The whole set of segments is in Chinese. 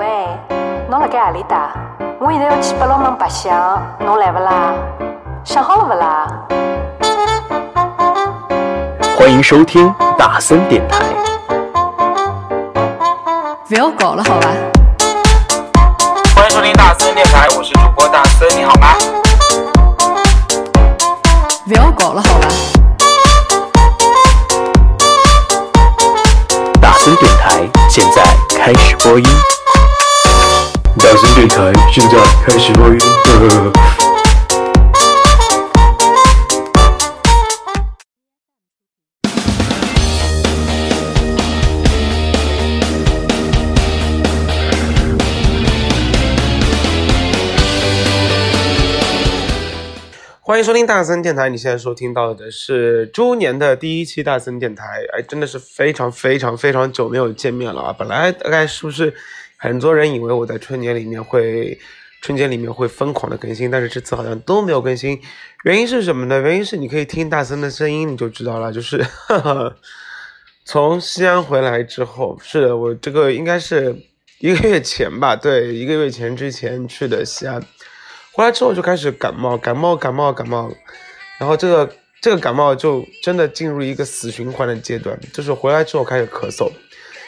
喂，侬辣盖何里搭？我现在要去八龙门白相，侬来不啦？想好了不啦？欢迎收听大森电台。不要搞了，好吧？欢迎收听大森电台，我是主播大森，你好吗？不要搞了，好吧？大森电台现在开始播音。大森电台现在开始播音。呵呵呵欢迎收听大森电台，你现在收听到的是猪年的第一期大森电台。哎，真的是非常非常非常久没有见面了啊！本来大概是不是很多人以为我在春节里面会春节里面会疯狂的更新，但是这次好像都没有更新。原因是什么呢？原因是你可以听大森的声音，你就知道了。就是 从西安回来之后，是的，我这个应该是一个月前吧，对，一个月前之前去的西安。回来之后就开始感冒，感冒，感冒，感冒，然后这个这个感冒就真的进入一个死循环的阶段，就是回来之后开始咳嗽，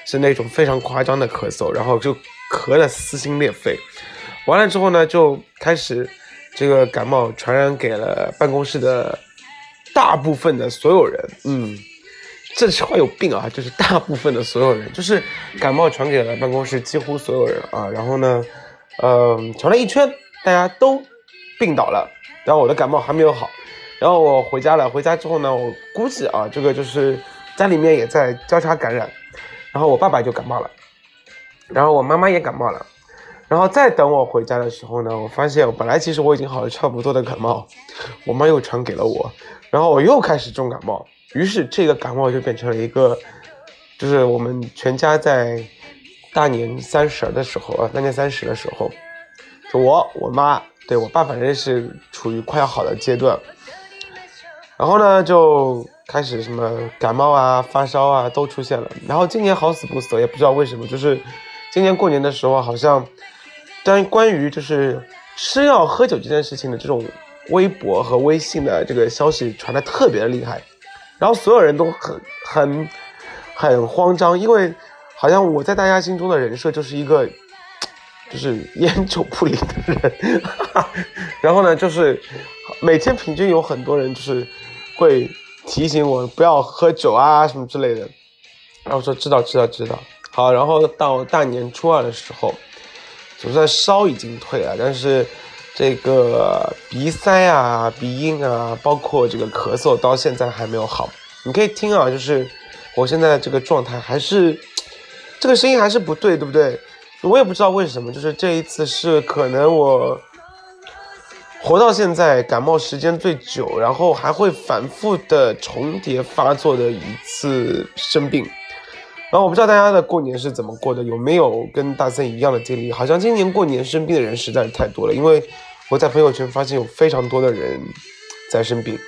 是那种非常夸张的咳嗽，然后就咳得撕心裂肺。完了之后呢，就开始这个感冒传染给了办公室的大部分的所有人，嗯，这句话有病啊，就是大部分的所有人，就是感冒传给了办公室几乎所有人啊，然后呢，嗯、传了一圈。大家都病倒了，然后我的感冒还没有好，然后我回家了。回家之后呢，我估计啊，这个就是家里面也在交叉感染，然后我爸爸就感冒了，然后我妈妈也感冒了，然后再等我回家的时候呢，我发现本来其实我已经好了差不多的感冒，我妈又传给了我，然后我又开始重感冒，于是这个感冒就变成了一个，就是我们全家在大年三十的时候啊，大年三十的时候。就我、我妈，对我爸，反正是处于快要好的阶段。然后呢，就开始什么感冒啊、发烧啊都出现了。然后今年好死不死，也不知道为什么，就是今年过年的时候，好像但关于就是吃药喝酒这件事情的这种微博和微信的这个消息传的特别的厉害，然后所有人都很很很慌张，因为好像我在大家心中的人设就是一个。就是烟酒不离的人，然后呢，就是每天平均有很多人就是会提醒我不要喝酒啊什么之类的，然后说知道知道知道，好，然后到大年初二的时候，总算烧已经退了，但是这个鼻塞啊、鼻音啊，包括这个咳嗽，到现在还没有好。你可以听啊，就是我现在这个状态还是这个声音还是不对，对不对？我也不知道为什么，就是这一次是可能我活到现在感冒时间最久，然后还会反复的重叠发作的一次生病。然后我不知道大家的过年是怎么过的，有没有跟大森一样的经历？好像今年过年生病的人实在是太多了，因为我在朋友圈发现有非常多的人在生病。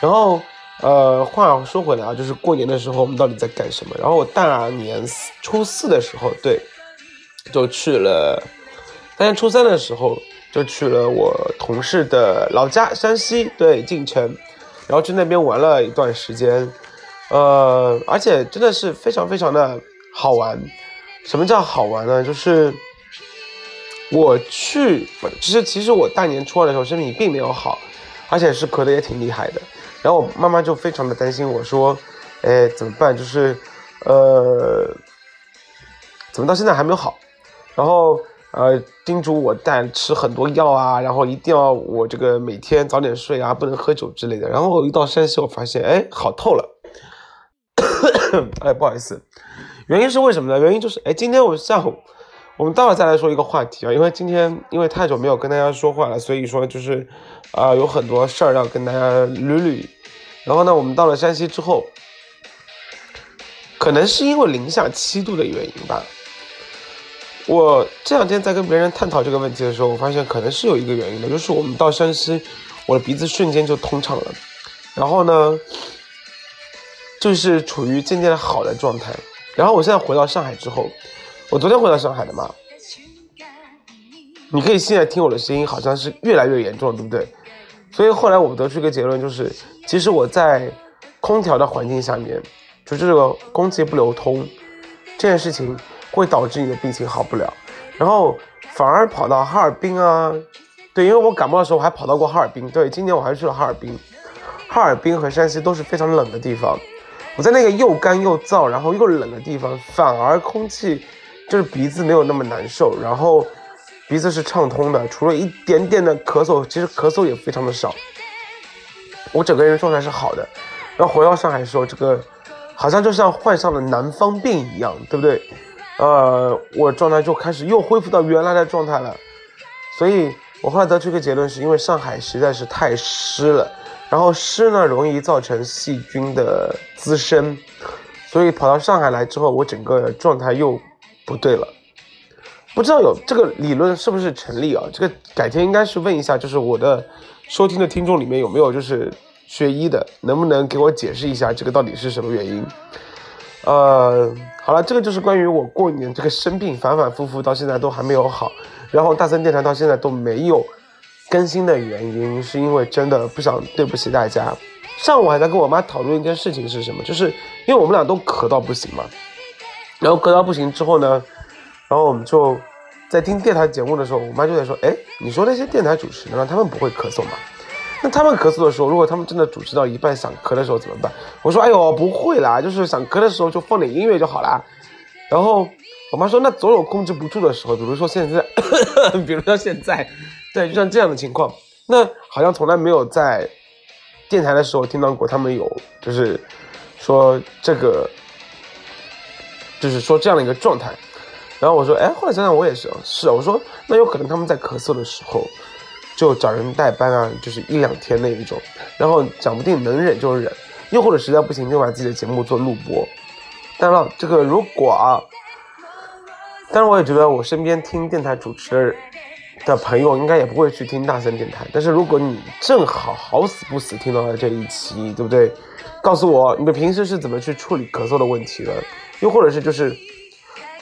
然后呃，话说回来啊，就是过年的时候我们到底在干什么？然后我大年初四的时候，对。就去了，大年初三的时候就去了我同事的老家山西，对晋城，然后去那边玩了一段时间，呃，而且真的是非常非常的好玩。什么叫好玩呢？就是我去，其实其实我大年初二的时候身体并没有好，而且是咳的也挺厉害的。然后我妈妈就非常的担心我说，哎，怎么办？就是呃，怎么到现在还没有好？然后呃叮嘱我带吃很多药啊，然后一定要我这个每天早点睡啊，不能喝酒之类的。然后一到山西，我发现哎好透了，哎不好意思，原因是为什么呢？原因就是哎今天我下午我们待会再来说一个话题啊，因为今天因为太久没有跟大家说话了，所以说就是啊、有很多事儿要跟大家捋捋。然后呢，我们到了山西之后，可能是因为零下七度的原因吧。我这两天在跟别人探讨这个问题的时候，我发现可能是有一个原因的，就是我们到山西，我的鼻子瞬间就通畅了，然后呢，就是处于渐渐的好的状态。然后我现在回到上海之后，我昨天回到上海的嘛，你可以现在听我的声音，好像是越来越严重，对不对？所以后来我得出一个结论，就是其实我在空调的环境下面，就这个空气不流通这件事情，会导致你的病情好不了，然后反而跑到哈尔滨啊，对，因为我感冒的时候我还跑到过哈尔滨，对，今年我还去了哈尔滨，哈尔滨和山西都是非常冷的地方，我在那个又干又燥，然后又冷的地方，反而空气就是鼻子没有那么难受，然后。鼻子是畅通的，除了一点点的咳嗽，其实咳嗽也非常的少。我整个人状态是好的。然后回到上海说，这个好像就像患上了南方病一样，对不对？呃，我状态就开始又恢复到原来的状态了。所以我后来得出一个结论，是因为上海实在是太湿了，然后湿呢容易造成细菌的滋生，所以跑到上海来之后，我整个状态又不对了。不知道有这个理论是不是成立啊？这个改天应该是问一下，就是我的收听的听众里面有没有就是学医的，能不能给我解释一下这个到底是什么原因？呃，好了，这个就是关于我过年这个生病反反复复到现在都还没有好，然后大森电台到现在都没有更新的原因，是因为真的不想对不起大家。上午还在跟我妈讨论一件事情是什么，就是因为我们俩都咳到不行嘛，然后咳到不行之后呢。然后我们就在听电台节目的时候，我妈就在说：“哎，你说那些电台主持人，他们不会咳嗽吗？那他们咳嗽的时候，如果他们真的主持到一半想咳的时候怎么办？”我说：“哎呦，不会啦，就是想咳的时候就放点音乐就好啦。”然后我妈说：“那总有控制不住的时候，比如说现在，比如说现在，对，就像这样的情况，那好像从来没有在电台的时候听到过他们有，就是说这个，就是说这样的一个状态。”然后我说，哎，后来想想我也是，是，我说那有可能他们在咳嗽的时候，就找人代班啊，就是一两天那一种，然后讲不定能忍就忍，又或者实在不行就把自己的节目做录播。当然了，这个如果啊，当然我也觉得我身边听电台主持的朋友应该也不会去听大森电台，但是如果你正好好死不死听到了这一期，对不对？告诉我你们平时是怎么去处理咳嗽的问题的，又或者是就是。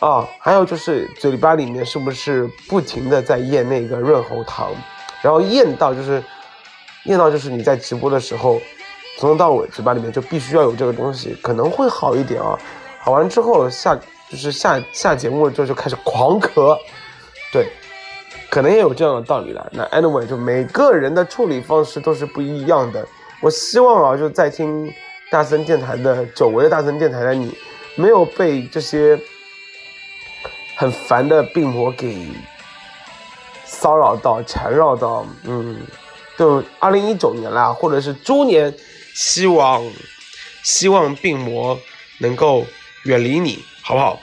啊，还有就是嘴巴里面是不是不停的在咽那个润喉糖，然后咽到就是咽到就是你在直播的时候，从头到尾嘴巴里面就必须要有这个东西，可能会好一点啊。好完之后下就是下下节目之后就开始狂咳，对，可能也有这样的道理了。那 anyway 就每个人的处理方式都是不一样的。我希望啊，就在听大森电台的久违的大森电台的你，没有被这些。很烦的病魔给骚扰到、缠绕到，嗯，就二零一九年了，或者是猪年，希望希望病魔能够远离你，好不好？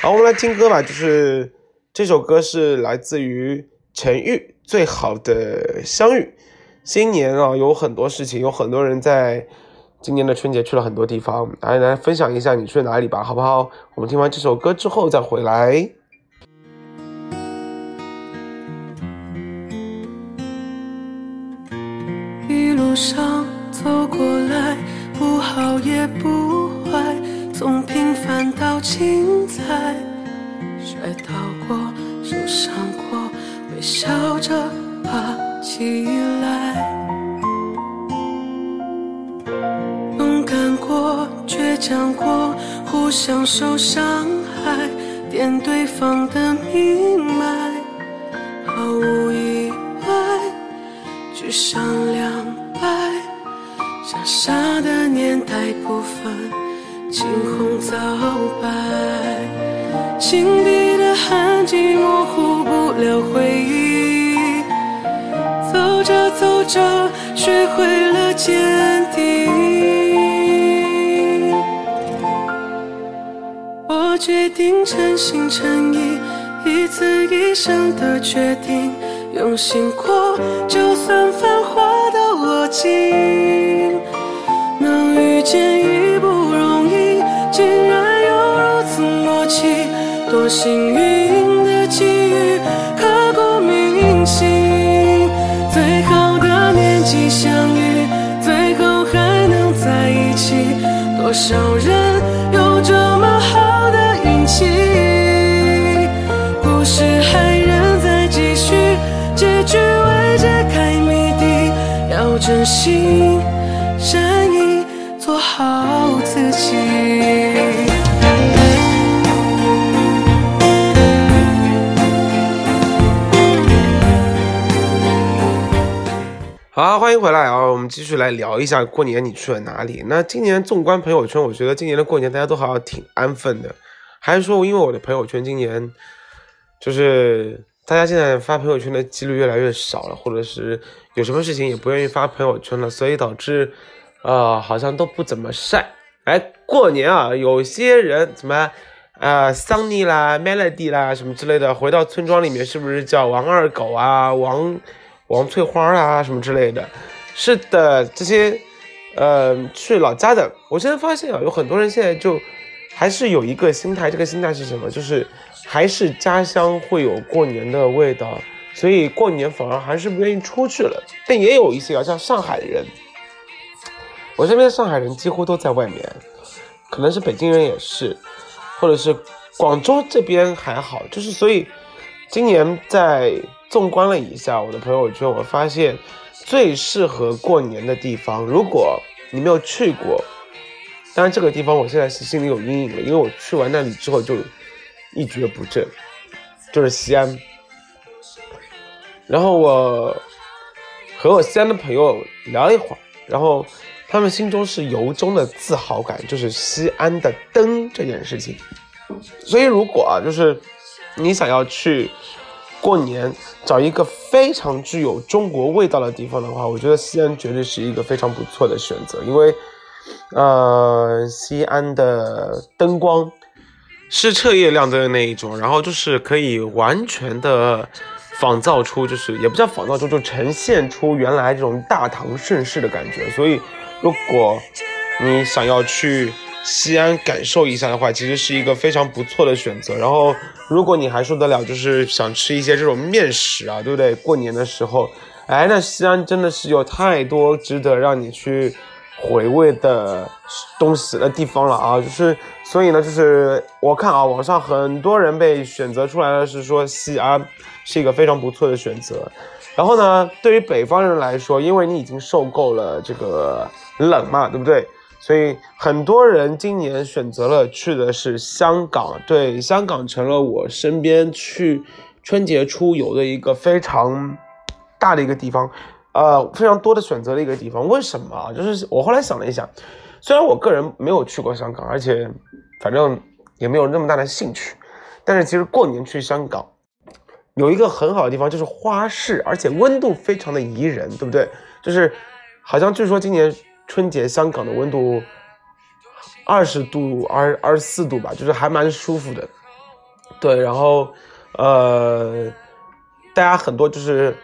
好，我们来听歌吧，就是这首歌是来自于陈玉《最好的相遇》。新年啊，有很多事情，有很多人在。今年的春节去了很多地方，来来分享一下你去哪里吧，好不好？我们听完这首歌之后再回来。路上走过来，不好也不坏，从平凡到精彩，摔倒过，受伤过，微笑着爬起来。勇敢过倔强过，互相受伤害，点对方的命脉，毫无意外，聚上两败，傻傻的年代不分青红皂白，心底的痕迹模糊不了回忆，走着走着学会了坚定。我决定诚心诚意，一次一生的决定，用心过，就算繁华都落尽。见已不容易，竟然有如此默契，多幸运的际遇，刻骨铭心。最好的年纪相遇，最后还能在一起，多少人有这么好的运气？故事还仍在继续，结局未揭开谜底，要珍惜。欢迎回来啊！我们继续来聊一下过年你去了哪里。那今年纵观朋友圈，我觉得今年的过年大家都好像挺安分的，还是说因为我的朋友圈今年就是大家现在发朋友圈的几率越来越少了，或者是有什么事情也不愿意发朋友圈了，所以导致呃好像都不怎么晒。哎，过年啊，有些人什么啊，Sunny 啦、Melody 啦什么之类的，回到村庄里面是不是叫王二狗啊、王？王翠花啊，什么之类的，是的，这些，呃，去老家的。我现在发现啊，有很多人现在就还是有一个心态，这个心态是什么？就是还是家乡会有过年的味道，所以过年反而还是不愿意出去了。但也有一些啊，像上海人，我身边的上海人几乎都在外面，可能是北京人也是，或者是广州这边还好，就是所以今年在。纵观了一下我的朋友圈，我发现最适合过年的地方，如果你没有去过，当然这个地方我现在是心里有阴影了，因为我去完那里之后就一蹶不振，就是西安。然后我和我西安的朋友聊了一会儿，然后他们心中是由衷的自豪感，就是西安的灯这件事情。所以如果啊，就是你想要去。过年找一个非常具有中国味道的地方的话，我觉得西安绝对是一个非常不错的选择，因为，呃，西安的灯光是彻夜亮灯的那一种，然后就是可以完全的仿造出，就是也不叫仿造出，就呈现出原来这种大唐盛世的感觉。所以，如果你想要去。西安感受一下的话，其实是一个非常不错的选择。然后，如果你还受得了，就是想吃一些这种面食啊，对不对？过年的时候，哎，那西安真的是有太多值得让你去回味的东西的地方了啊！就是，所以呢，就是我看啊，网上很多人被选择出来的是说西安是一个非常不错的选择。然后呢，对于北方人来说，因为你已经受够了这个冷嘛，对不对？所以很多人今年选择了去的是香港，对，香港成了我身边去春节出游的一个非常大的一个地方，呃，非常多的选择的一个地方。为什么？就是我后来想了一下，虽然我个人没有去过香港，而且反正也没有那么大的兴趣，但是其实过年去香港有一个很好的地方，就是花市，而且温度非常的宜人，对不对？就是好像据说今年。春节香港的温度二十度二二十四度吧，就是还蛮舒服的。对，然后呃，大家很多就是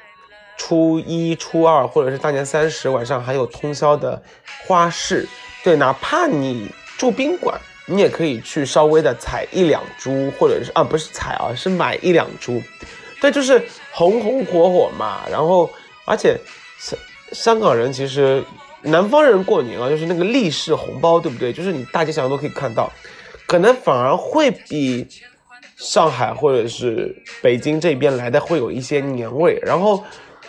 初一、初二或者是大年三十晚上还有通宵的花市。对，哪怕你住宾馆，你也可以去稍微的采一两株，或者是啊不是采啊，是买一两株。对，就是红红火火嘛。然后而且香香港人其实。南方人过年啊，就是那个立式红包，对不对？就是你大街小巷都可以看到，可能反而会比上海或者是北京这边来的会有一些年味。然后，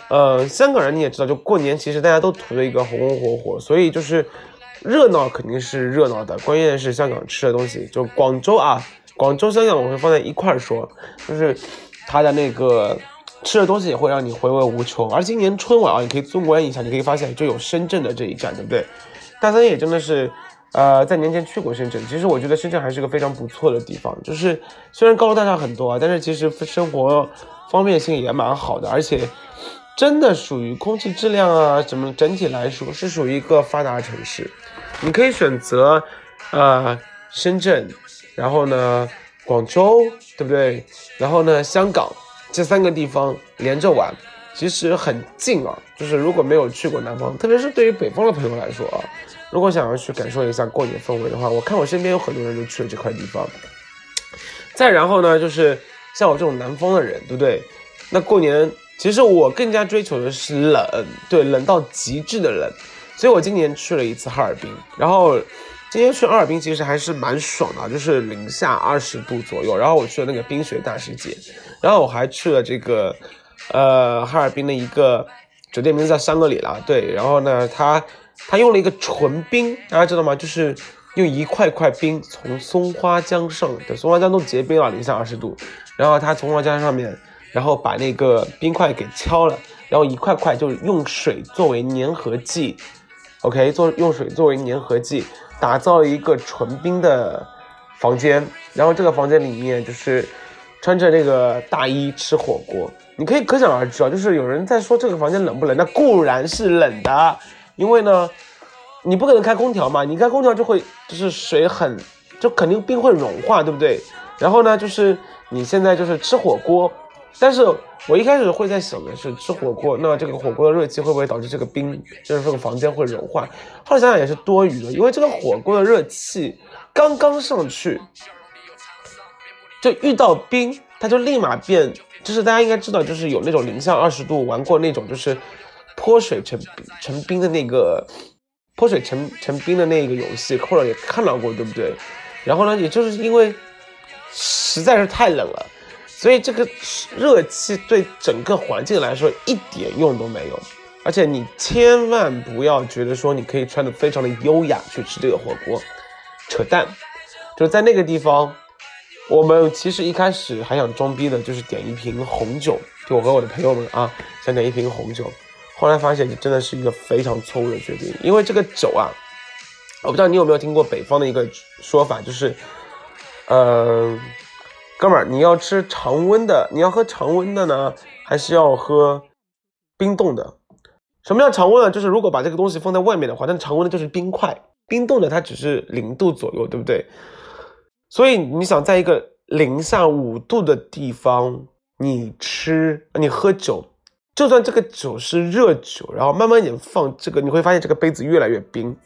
呃，香港人你也知道，就过年其实大家都图了一个红红火火，所以就是热闹肯定是热闹的，关键是香港吃的东西，就广州啊，广州、香港我会放在一块儿说，就是它的那个。吃的东西也会让你回味无穷，而今年春晚啊，你可以纵观一下，你可以发现就有深圳的这一站，对不对？大三也真的是，呃，在年前去过深圳，其实我觉得深圳还是个非常不错的地方，就是虽然高楼大厦很多啊，但是其实生活方便性也蛮好的，而且真的属于空气质量啊，什么整体来说是属于一个发达城市。你可以选择，呃，深圳，然后呢，广州，对不对？然后呢，香港。这三个地方连着玩，其实很近啊。就是如果没有去过南方，特别是对于北方的朋友来说啊，如果想要去感受一下过年氛围的话，我看我身边有很多人都去了这块地方。再然后呢，就是像我这种南方的人，对不对？那过年其实我更加追求的是冷，对，冷到极致的冷。所以我今年去了一次哈尔滨，然后。今天去哈尔滨其实还是蛮爽的，就是零下二十度左右。然后我去了那个冰雪大世界，然后我还去了这个，呃，哈尔滨的一个酒店名字叫香格里拉，对。然后呢，它它用了一个纯冰，大家知道吗？就是用一块块冰从松花江上的松花江都结冰了，零下二十度，然后它从松花江上面，然后把那个冰块给敲了，然后一块块就用水作为粘合剂，OK，做用水作为粘合剂，打造了一个纯冰的房间，然后这个房间里面就是穿着这个大衣吃火锅。你可以可想而知啊，就是有人在说这个房间冷不冷？那固然是冷的，因为呢，你不可能开空调嘛，你开空调就会就是水很，就肯定冰会融化，对不对？然后呢，就是你现在就是吃火锅，但是我一开始会在想的是吃火锅，那这个火锅的热气会不会导致这个冰，就是这个房间会融化？后来想想也是多余的，因为这个火锅的热气刚刚上去，就遇到冰，它就立马变。就是大家应该知道，就是有那种零下二十度玩过那种就是泼水成成冰的那个泼水成成冰的那个游戏，或者也看到过，对不对？然后呢，也就是因为实在是太冷了，所以这个热气对整个环境来说一点用都没有。而且你千万不要觉得说你可以穿的非常的优雅去吃这个火锅，扯淡！就在那个地方。我们其实一开始还想装逼的，就是点一瓶红酒，就我和我的朋友们啊，想点一瓶红酒。后来发现，这真的是一个非常错误的决定，因为这个酒啊，我不知道你有没有听过北方的一个说法，就是，呃，哥们儿，你要吃常温的，你要喝常温的呢，还是要喝冰冻的？什么叫常温呢？就是如果把这个东西放在外面的话，那常温的就是冰块，冰冻的它只是零度左右，对不对？所以你想在一个零下五度的地方，你吃你喝酒，就算这个酒是热酒，然后慢慢一点放这个，你会发现这个杯子越来越冰，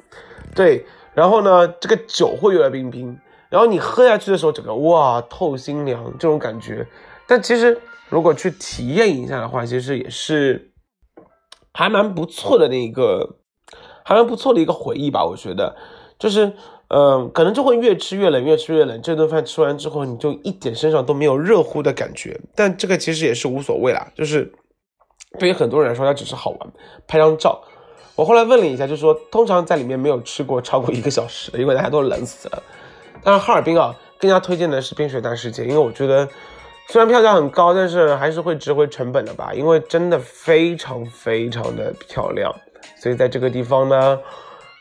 对，然后呢，这个酒会越来越冰冰，然后你喝下去的时候，整个哇透心凉这种感觉。但其实如果去体验一下的话，其实也是还蛮不错的那一个，还蛮不错的一个回忆吧，我觉得就是。嗯，可能就会越吃越冷，越吃越冷。这顿饭吃完之后，你就一点身上都没有热乎的感觉。但这个其实也是无所谓啦，就是对于很多人来说，它只是好玩，拍张照。我后来问了一下，就说通常在里面没有吃过超过一个小时的，因为大家都冷死了。但是哈尔滨啊，更加推荐的是冰雪大世界，因为我觉得虽然票价很高，但是还是会值回成本的吧，因为真的非常非常的漂亮。所以在这个地方呢，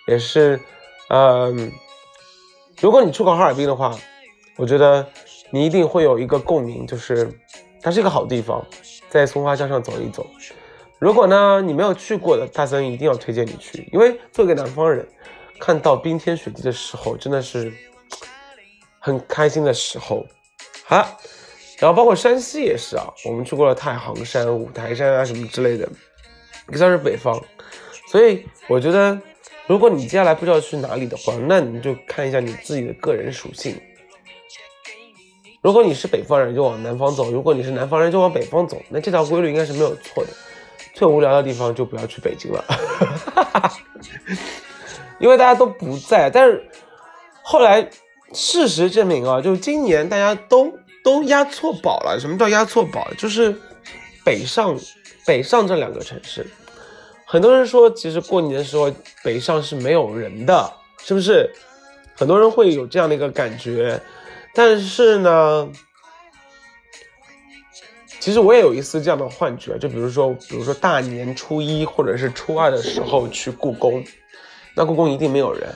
也是，嗯。如果你去过哈尔滨的话，我觉得你一定会有一个共鸣，就是它是一个好地方，在松花江上走一走。如果呢你没有去过的，大森一定要推荐你去，因为作为一个南方人，看到冰天雪地的时候，真的是很开心的时候。好，然后包括山西也是啊，我们去过了太行山、五台山啊什么之类的，也算是北方，所以我觉得。如果你接下来不知道去哪里的话，那你就看一下你自己的个人属性。如果你是北方人，就往南方走；如果你是南方人，就往北方走。那这条规律应该是没有错的。最无聊的地方就不要去北京了，哈 哈因为大家都不在。但是后来事实证明啊，就是今年大家都都押错宝了。什么叫押错宝？就是北上、北上这两个城市。很多人说，其实过年的时候北上是没有人的，是不是？很多人会有这样的一个感觉。但是呢，其实我也有一丝这样的幻觉，就比如说，比如说大年初一或者是初二的时候去故宫，那故宫一定没有人。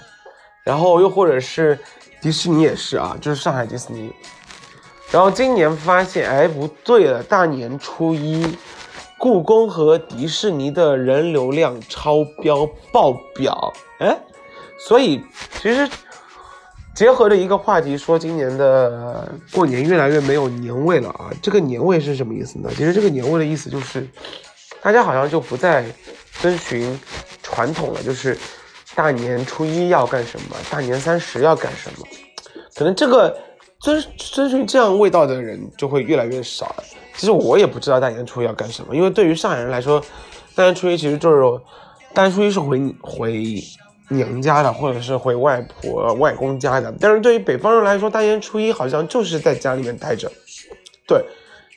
然后又或者是迪士尼也是啊，就是上海迪士尼。然后今年发现，哎，不对了，大年初一。故宫和迪士尼的人流量超标爆表，哎，所以其实结合着一个话题说，今年的过年越来越没有年味了啊！这个年味是什么意思呢？其实这个年味的意思就是，大家好像就不再遵循传统了，就是大年初一要干什么，大年三十要干什么，可能这个遵遵循这样味道的人就会越来越少了。其实我也不知道大年初一要干什么，因为对于上海人来说，大年初一其实就是大年初一是回回娘家的，或者是回外婆外公家的。但是对于北方人来说，大年初一好像就是在家里面待着。对，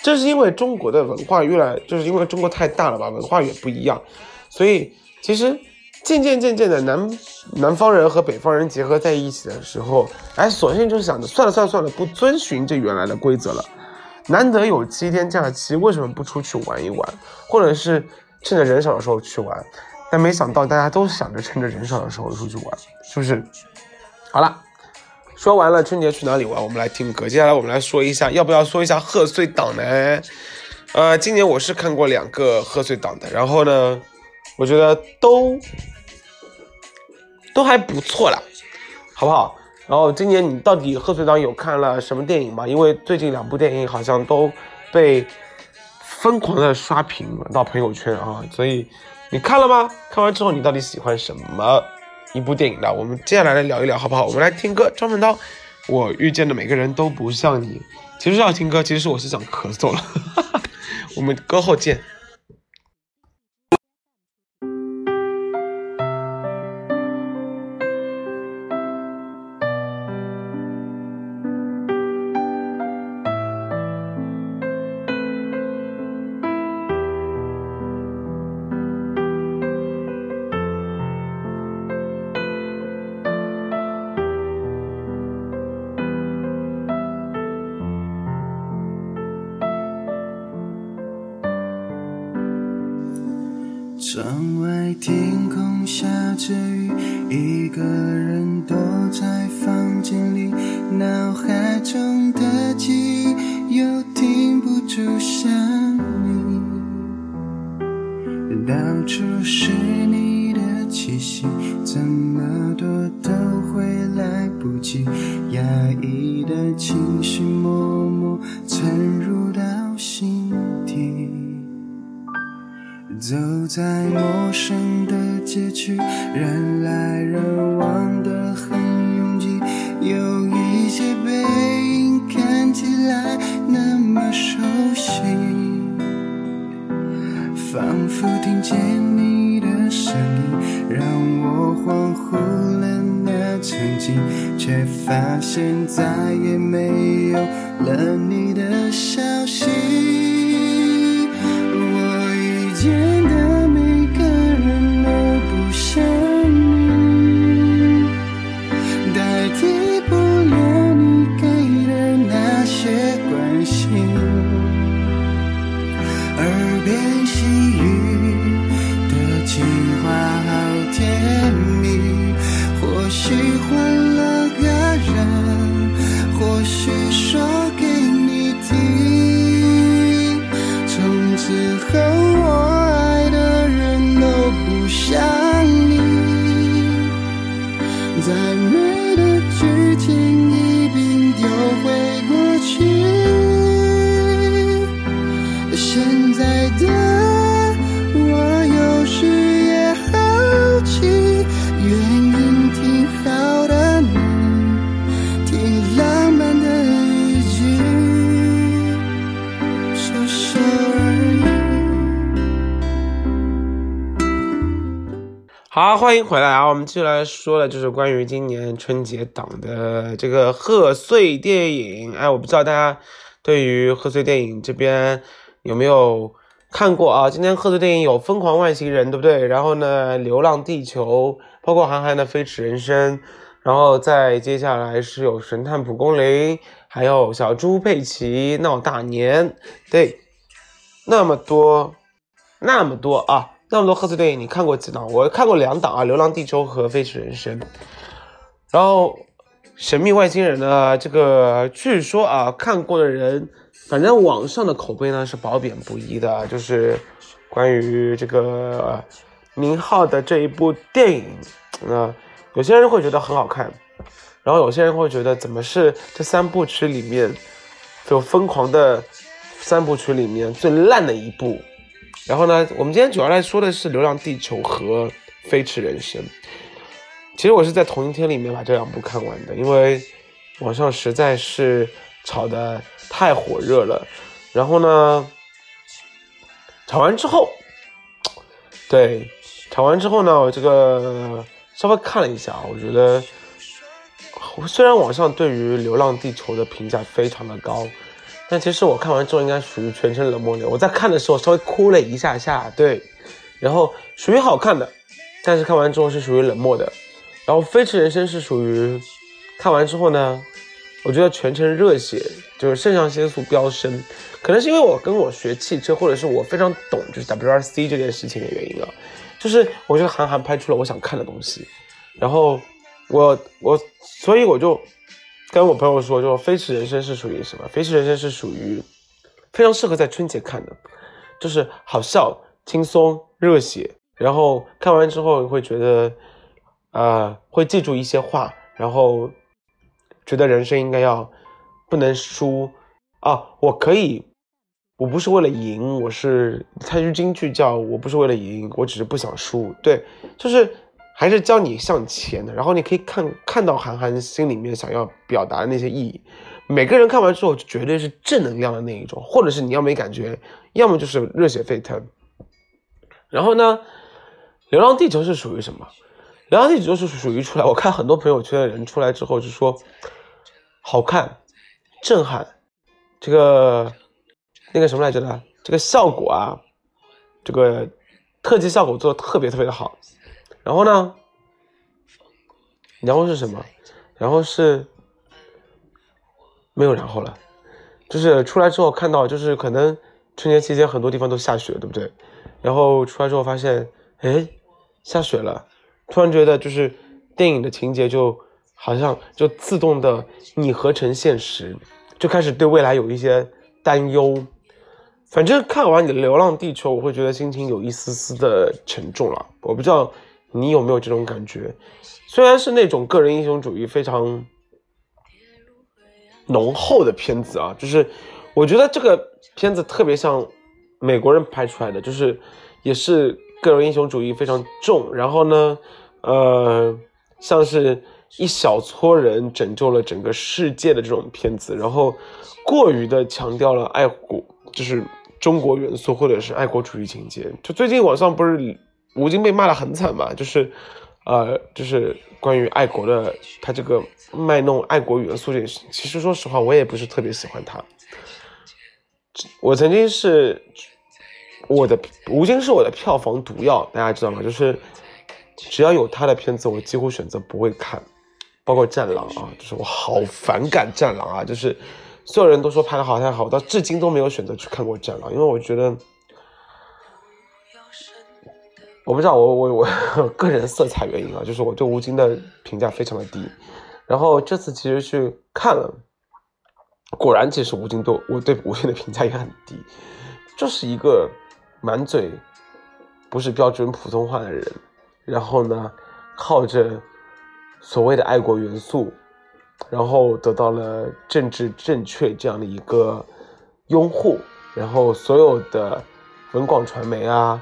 这是因为中国的文化越来，就是因为中国太大了吧，文化也不一样，所以其实渐渐渐渐的南南方人和北方人结合在一起的时候，哎，索性就想着算了算了算了，不遵循这原来的规则了。难得有七天假期，为什么不出去玩一玩，或者是趁着人少的时候去玩？但没想到大家都想着趁着人少的时候出去玩，是不是？好了。说完了春节去哪里玩，我们来听歌。接下来我们来说一下，要不要说一下贺岁档呢？呃，今年我是看过两个贺岁档的，然后呢，我觉得都都还不错啦，好不好？然后今年你到底贺岁档有看了什么电影吗？因为最近两部电影好像都被疯狂的刷屏到朋友圈啊，所以你看了吗？看完之后你到底喜欢什么？一部电影的，我们接下来来聊一聊，好不好？我们来听歌，张文涛，我遇见的每个人都不像你。其实要听歌，其实我是想咳嗽了。我们歌后见。仿佛听见你的声音，让我恍惚了那曾经，却发现再也没有了你的消息。欢迎回来啊！我们继续来说的就是关于今年春节档的这个贺岁电影。哎，我不知道大家对于贺岁电影这边有没有看过啊？今天贺岁电影有《疯狂外星人》，对不对？然后呢，《流浪地球》，包括韩寒的《飞驰人生》，然后再接下来是有《神探蒲公英》，还有《小猪佩奇闹大年》。对，那么多，那么多啊！那么多贺岁电影，你看过几档？我看过两档啊，《流浪地球》和《飞驰人生》。然后，《神秘外星人》呢？这个据说啊，看过的人，反正网上的口碑呢是褒贬不一的。就是关于这个宁浩的这一部电影，那有些人会觉得很好看，然后有些人会觉得怎么是这三部曲里面就疯狂的三部曲里面最烂的一部。然后呢，我们今天主要来说的是《流浪地球》和《飞驰人生》。其实我是在同一天里面把这两部看完的，因为网上实在是炒的太火热了。然后呢，炒完之后，对，炒完之后呢，我这个稍微看了一下，我觉得虽然网上对于《流浪地球》的评价非常的高。但其实我看完之后应该属于全程冷漠的。我在看的时候稍微哭了一下下，对，然后属于好看的，但是看完之后是属于冷漠的。然后《飞驰人生》是属于看完之后呢，我觉得全程热血，就是肾上腺素飙升。可能是因为我跟我学汽车，或者是我非常懂就是 WRC 这件事情的原因啊，就是我觉得韩寒拍出了我想看的东西，然后我我所以我就跟我朋友说，就《飞驰人生》是属于什么？《飞驰人生》是属于非常适合在春节看的，就是好笑、轻松、热血，然后看完之后会觉得，呃，会记住一些话，然后觉得人生应该要不能输啊，我可以。我不是为了赢，我是他句京剧叫我不是为了赢，我只是不想输。对，就是还是教你向前的。然后你可以看看到韩寒心里面想要表达的那些意义。每个人看完之后绝对是正能量的那一种，或者是你要没感觉，要么就是热血沸腾。然后呢，《流浪地球》是属于什么？《流浪地球》是属于出来，我看很多朋友圈的人出来之后就说好看、震撼，这个。那个什么来着的，这个效果啊，这个特技效果做的特别特别的好。然后呢，然后是什么？然后是没有然后了，就是出来之后看到，就是可能春节期间很多地方都下雪，对不对？然后出来之后发现，哎，下雪了，突然觉得就是电影的情节就好像就自动的拟合成现实，就开始对未来有一些担忧。反正看完你的《流浪地球》，我会觉得心情有一丝丝的沉重了。我不知道你有没有这种感觉，虽然是那种个人英雄主义非常浓厚的片子啊，就是我觉得这个片子特别像美国人拍出来的，就是也是个人英雄主义非常重，然后呢，呃，像是一小撮人拯救了整个世界的这种片子，然后过于的强调了爱国，就是。中国元素或者是爱国主义情节，就最近网上不是吴京被骂的很惨嘛？就是，呃，就是关于爱国的，他这个卖弄爱国元素这件事情，其实说实话，我也不是特别喜欢他。我曾经是我的吴京是我的票房毒药，大家知道吗？就是只要有他的片子，我几乎选择不会看，包括《战狼》啊，就是我好反感《战狼》啊，就是。所有人都说拍的好太好，到至今都没有选择去看过《战狼》，因为我觉得，我不知道我我我个人色彩原因啊，就是我对吴京的评价非常的低。然后这次其实去看了，果然其实吴京对我对吴京的评价也很低，就是一个满嘴不是标准普通话的人，然后呢，靠着所谓的爱国元素。然后得到了政治正确这样的一个拥护，然后所有的文广传媒啊、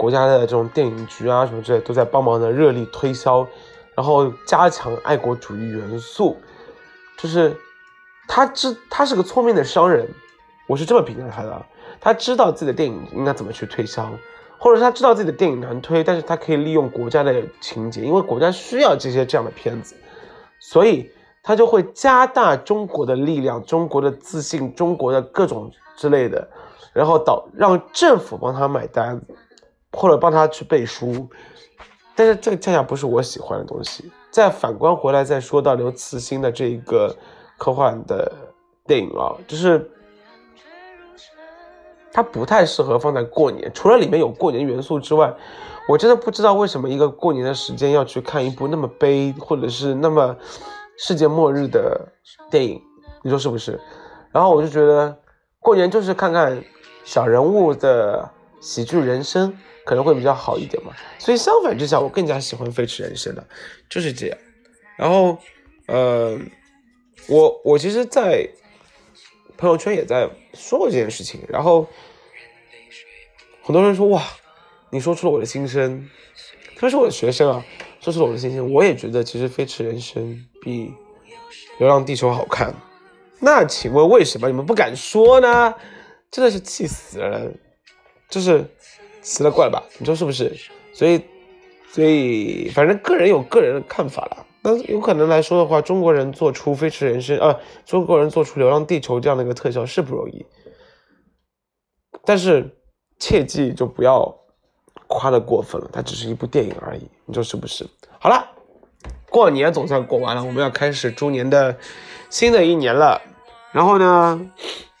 国家的这种电影局啊什么之类都在帮忙的热力推销，然后加强爱国主义元素，就是他知他是个聪明的商人，我是这么评价他的，他知道自己的电影应该怎么去推销，或者他知道自己的电影难推，但是他可以利用国家的情节，因为国家需要这些这样的片子，所以。他就会加大中国的力量、中国的自信、中国的各种之类的，然后导让政府帮他买单，或者帮他去背书。但是这个恰恰不是我喜欢的东西。再反观回来，再说到刘慈欣的这一个科幻的电影啊，就是它不太适合放在过年。除了里面有过年元素之外，我真的不知道为什么一个过年的时间要去看一部那么悲，或者是那么。世界末日的电影，你说是不是？然后我就觉得过年就是看看小人物的喜剧人生，可能会比较好一点嘛。所以相反之下，我更加喜欢《飞驰人生》的，就是这样。然后，呃，我我其实，在朋友圈也在说过这件事情。然后很多人说哇，你说出了我的心声，特别是我的学生啊。说出了我的心声，我也觉得其实《飞驰人生》比《流浪地球》好看。那请问为什么你们不敢说呢？真的是气死了，就是奇了怪了吧？你说是不是？所以，所以反正个人有个人的看法了。那有可能来说的话，中国人做出《飞驰人生》呃，中国人做出《流浪地球》这样的一个特效是不容易，但是切记就不要夸的过分了，它只是一部电影而已，你说是不是？好了，过年总算过完了，我们要开始猪年的新的一年了。然后呢，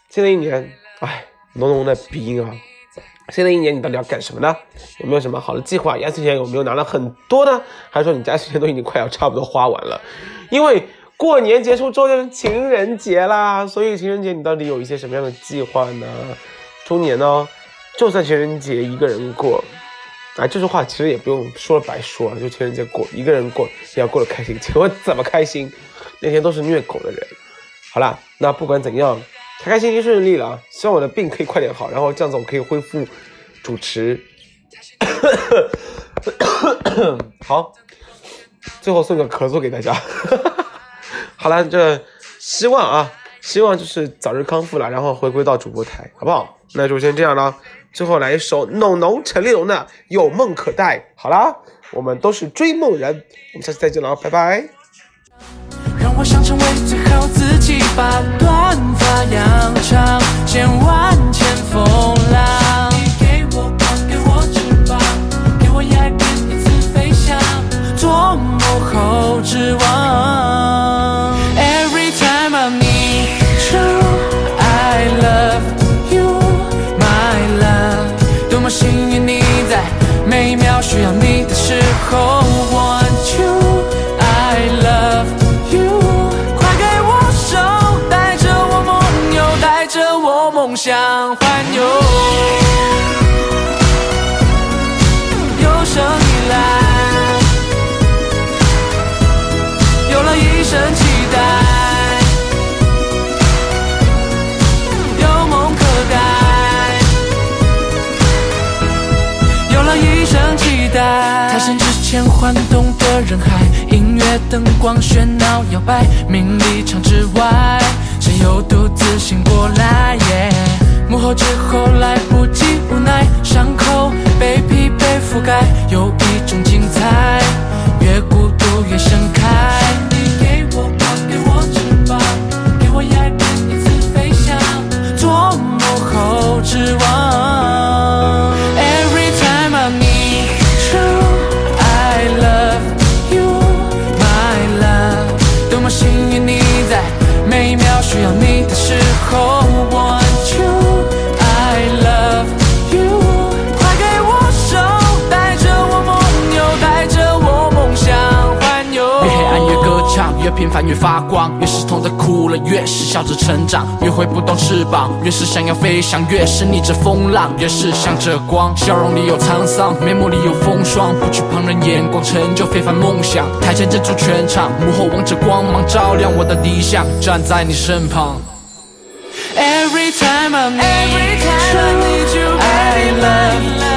新的一年，哎，浓浓的鼻音啊。新的一年你到底要干什么呢？有没有什么好的计划？压岁钱有没有拿了很多呢？还是说你压岁钱都已经快要差不多花完了？因为过年结束之后就是情人节啦，所以情人节你到底有一些什么样的计划呢？猪年呢，就算情人节一个人过，啊，这句话其实也不用说了白说了，就情人节过一个人过也要过得开心。请问怎么开心？那天都是虐狗的人。好啦，那不管怎样。开开心心顺利了啊，希望我的病可以快点好，然后这样子我可以恢复主持。好，最后送个咳嗽给大家。好了，这希望啊，希望就是早日康复了，然后回归到主播台，好不好？那就先这样了。最后来一首浓浓陈立农的《有梦可待》。好啦，我们都是追梦人，我们下次再见了，拜拜。让我想成为最好自己，把短发扬长，千万千风浪。你给我光，给我翅膀，给我一变一次飞翔，做幕后之王。Every time I need you, I love you, my love。多么幸运你在每秒需要你的时候欢动的人海，音乐灯光喧闹摇摆，名利场之外。谁又独自醒过来？幕后之后来不及，无奈伤口被疲惫覆盖，有一种精彩，越孤独越深。越平凡越发光，越是痛的哭了，越是笑着成长，越挥不动翅膀，越是想要飞翔，越是逆着风浪，越是向着光。笑容里有沧桑，面目里有风霜，不惧旁人眼光，成就非凡梦想。台前镇住全场，幕后望着光芒照亮我的理想，站在你身旁。Every time I need you, I love